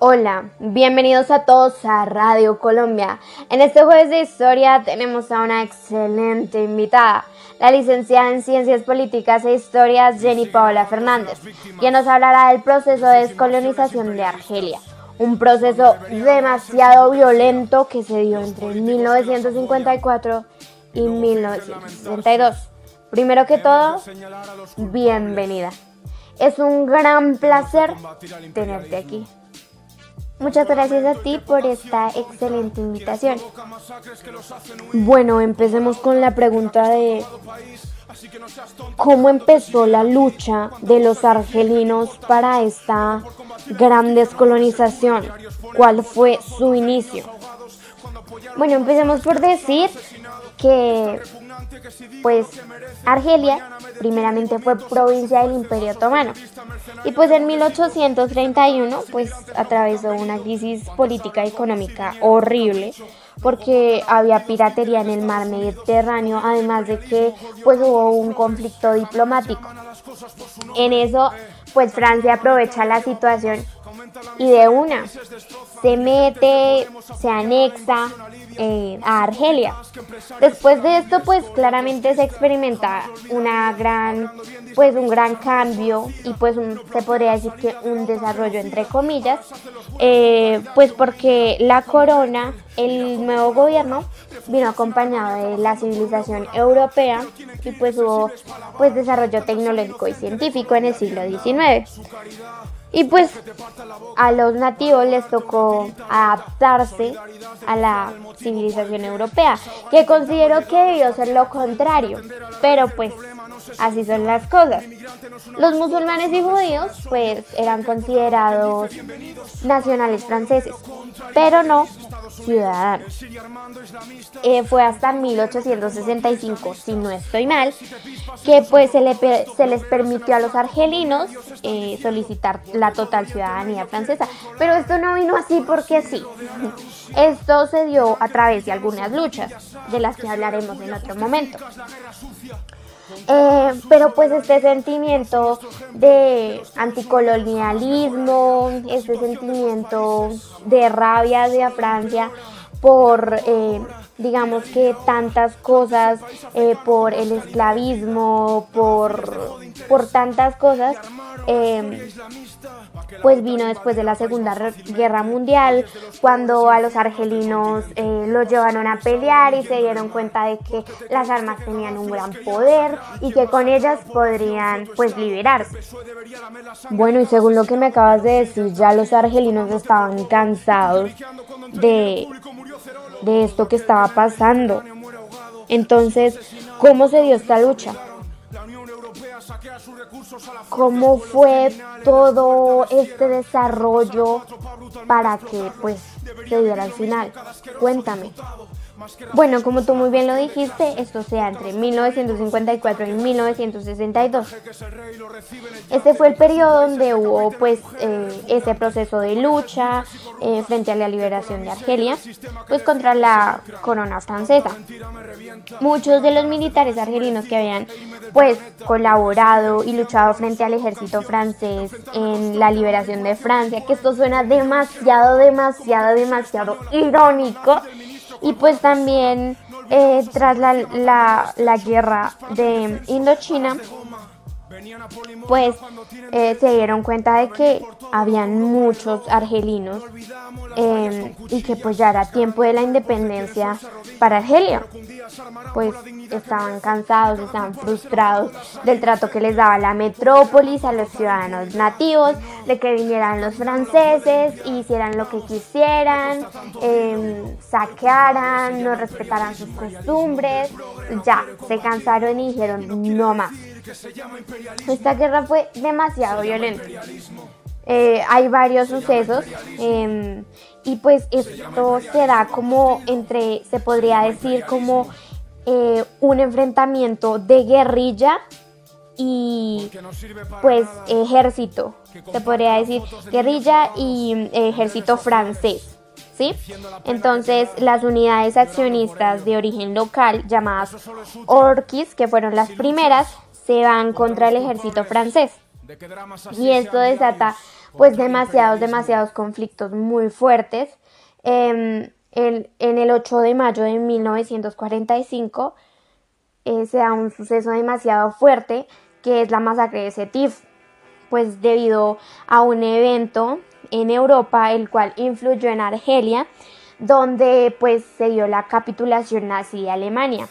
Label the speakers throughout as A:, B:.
A: Hola, bienvenidos a todos a Radio Colombia. En este jueves de historia tenemos a una excelente invitada, la licenciada en Ciencias Políticas e Historias Jenny Paola Fernández, quien nos hablará del proceso de descolonización de Argelia, un proceso demasiado violento que se dio entre 1954 y 1962. Primero que todo, bienvenida. Es un gran placer tenerte aquí. Muchas gracias a ti por esta excelente invitación. Bueno, empecemos con la pregunta de cómo empezó la lucha de los argelinos para esta gran descolonización. ¿Cuál fue su inicio? Bueno, empecemos por decir que pues Argelia primeramente fue provincia del Imperio Otomano y pues en 1831 pues atravesó una crisis política y económica horrible porque había piratería en el mar Mediterráneo además de que pues hubo un conflicto diplomático. En eso pues Francia aprovecha la situación y de una se mete, se anexa eh, a Argelia. Después de esto, pues claramente se experimenta una gran, pues un gran cambio y pues se podría decir que un desarrollo entre comillas, eh, pues porque la corona, el nuevo gobierno vino acompañado de la civilización europea y pues hubo pues desarrollo tecnológico y científico en el siglo XIX. Y pues a los nativos les tocó adaptarse a la civilización europea, que considero que debió ser lo contrario, pero pues así son las cosas. Los musulmanes y judíos pues eran considerados nacionales franceses, pero no ciudadanos. Eh, fue hasta 1865, si no estoy mal, que pues se, les permitió a los argelinos eh, solicitar la total ciudadanía francesa. Pero esto no vino así porque sí. Esto se dio a través de algunas luchas, de las que hablaremos en otro momento. Eh, pero pues este sentimiento de anticolonialismo, este sentimiento de rabia hacia Francia por, eh, digamos que tantas cosas, eh, por el esclavismo, por, por tantas cosas, pues vino después de la Segunda Guerra Mundial, cuando a los argelinos eh, los llevaron a pelear y se dieron cuenta de que las armas tenían un gran poder y que con ellas podrían pues liberarse. Bueno, y según lo que me acabas de decir, ya los argelinos estaban cansados de, de esto que estaba pasando. Entonces, ¿cómo se dio esta lucha? ¿Cómo fue todo este desarrollo para que pues se diera al final? Cuéntame. Bueno, como tú muy bien lo dijiste, esto sea entre 1954 y 1962. Este fue el periodo donde hubo pues eh, ese proceso de lucha eh, frente a la liberación de Argelia, pues contra la corona francesa. Muchos de los militares argelinos que habían pues colaborado y luchado frente al ejército francés en la liberación de Francia, que esto suena demasiado, demasiado, demasiado irónico y pues también eh, tras la, la, la guerra de Indochina, pues eh, se dieron cuenta de que habían muchos argelinos em, y que pues ya era tiempo de la independencia para Argelia. Pues estaban cansados, estaban frustrados del trato que les daba la metrópolis a los ciudadanos nativos, de que vinieran los franceses y hicieran lo que quisieran, eh, saquearan, no respetaran sus costumbres. Ya, se cansaron y dijeron no más. Esta guerra fue demasiado violenta. Eh, hay varios sucesos em, y pues esto se da como entre, se podría decir como eh, un enfrentamiento de guerrilla y pues ejército, se podría decir guerrilla y ejército francés. ¿Sí? Entonces las unidades accionistas de origen local llamadas Orquis, que fueron las primeras, se van contra el ejército francés. Y esto desata pues demasiados, demasiados conflictos muy fuertes. Em, en, el 8 de mayo de 1945 eh, se da un suceso demasiado fuerte que es la masacre de Setif, pues debido a un evento en Europa el cual influyó en Argelia, donde pues se dio la capitulación nazi de Alemania.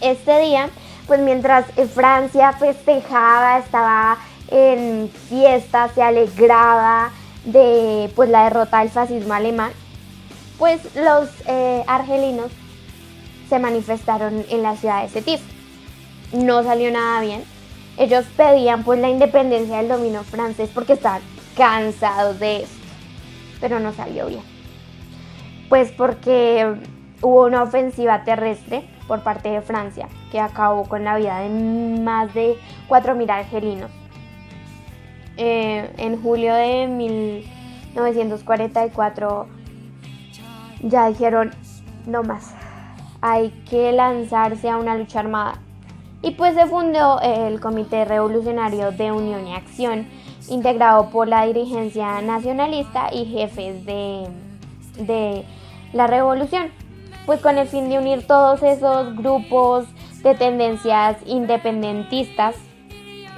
A: Este día, pues mientras Francia festejaba, estaba en fiesta, se alegraba de pues la derrota del fascismo alemán, pues los eh, argelinos se manifestaron en la ciudad de Setif. No salió nada bien. Ellos pedían pues la independencia del dominio francés porque estaban cansados de esto, pero no salió bien. Pues porque hubo una ofensiva terrestre por parte de Francia que acabó con la vida de más de 4.000 argelinos. Eh, en julio de 1944 ya dijeron, no más, hay que lanzarse a una lucha armada. Y pues se fundó el Comité Revolucionario de Unión y Acción, integrado por la dirigencia nacionalista y jefes de, de la revolución, pues con el fin de unir todos esos grupos de tendencias independentistas,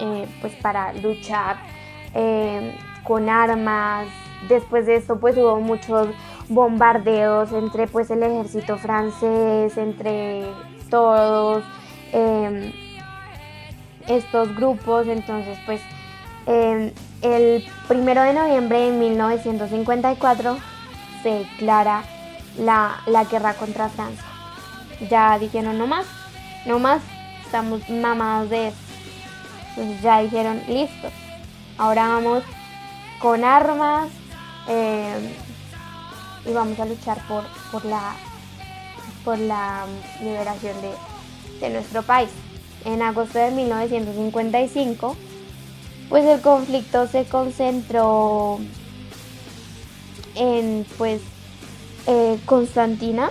A: eh, pues para luchar eh, con armas. Después de esto pues hubo muchos bombardeos entre pues el ejército francés, entre todos em, estos grupos. Entonces pues em, el primero de noviembre de 1954 se declara la, la guerra contra Francia. Ya dijeron no más, no más, estamos mamados de eso. Entonces ya dijeron listo, ahora vamos con armas. Em, y vamos a luchar por, por, la, por la liberación de, de nuestro país. En agosto de 1955, pues el conflicto se concentró en pues eh, Constantina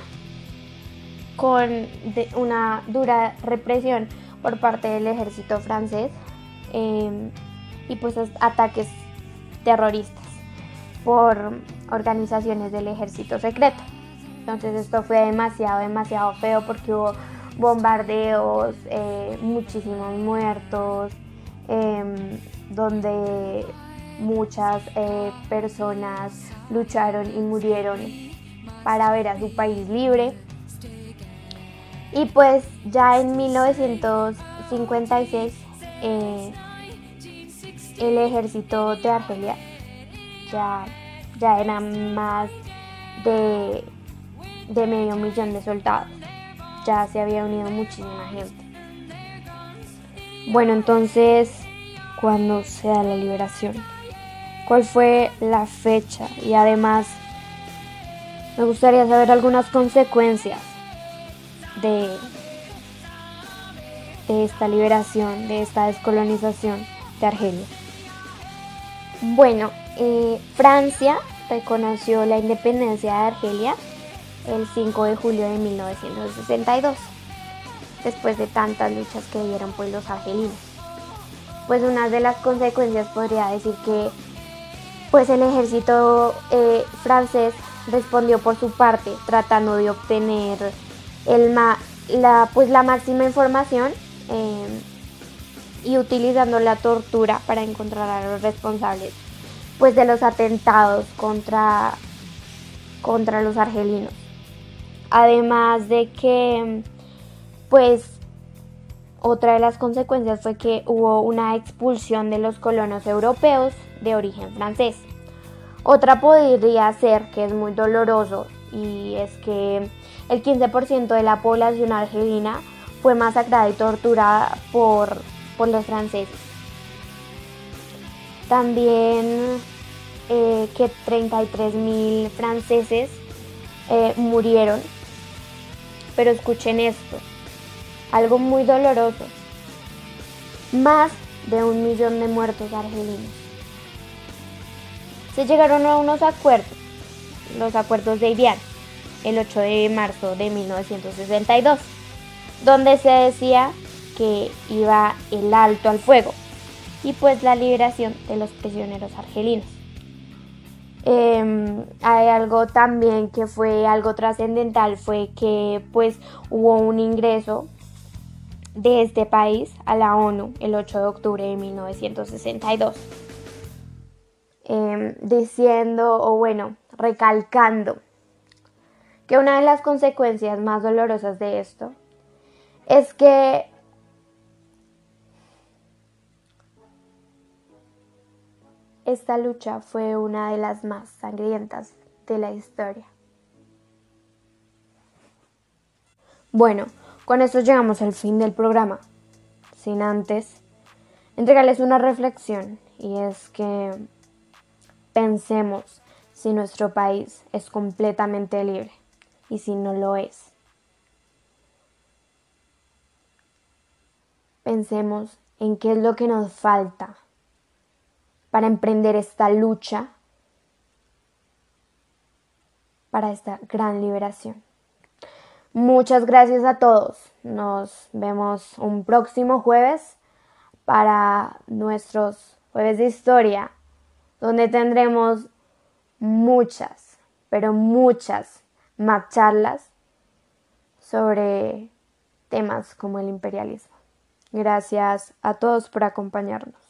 A: con una dura represión por parte del ejército francés em, y pues ataques terroristas por organizaciones del ejército secreto. Entonces esto fue demasiado, demasiado feo porque hubo bombardeos, eh, muchísimos muertos, em, donde muchas eh, personas lucharon y murieron para ver a su país libre. Y pues ya en 1956 eh, el ejército de Argelia ya, ya eran más de, de medio millón de soldados. Ya se había unido muchísima gente. Bueno, entonces, ¿cuándo se da la liberación? ¿Cuál fue la fecha? Y además, me gustaría saber algunas consecuencias de, de esta liberación, de esta descolonización de Argelia. Bueno, eh, Francia reconoció la independencia de Argelia el 5 de julio de 1962, después de tantas luchas que dieron pues los argelinos. Pues una de las consecuencias podría decir que pues el ejército eh, francés respondió por su parte tratando de obtener la, pues la máxima información eh, y utilizando la tortura para encontrar a los responsables pues de los atentados contra, contra los argelinos. Además de que pues otra de las consecuencias fue que hubo una expulsión de los colonos europeos de origen francés. Otra podría ser, que es muy doloroso, y es que el 15% de la población argelina fue masacrada y torturada por por los franceses. También eh, que 33.000 franceses eh, murieron. Pero escuchen esto, algo muy doloroso. Más de un millón de muertos argelinos. Se llegaron a unos acuerdos, los acuerdos de Ibián, el 8 de marzo de 1962, donde se decía que iba el alto al fuego, y pues la liberación de los prisioneros argelinos. Em, hay algo también que fue algo trascendental, fue que pues hubo un ingreso de este país a la ONU el 8 de octubre de 1962, em, diciendo o bueno, recalcando que una de las consecuencias más dolorosas de esto es que esta lucha fue una de las más sangrientas de la historia. Bueno, con esto llegamos al fin del programa, sin antes entregarles una reflexión y es que pensemos si nuestro país es completamente libre y si no lo es. Pensemos en qué es lo que nos falta para emprender esta lucha para esta gran liberación. Muchas gracias a todos. Nos vemos un próximo jueves para nuestros jueves de historia, donde tendremos muchas, pero muchas más charlas sobre temas como el imperialismo. Gracias a todos por acompañarnos.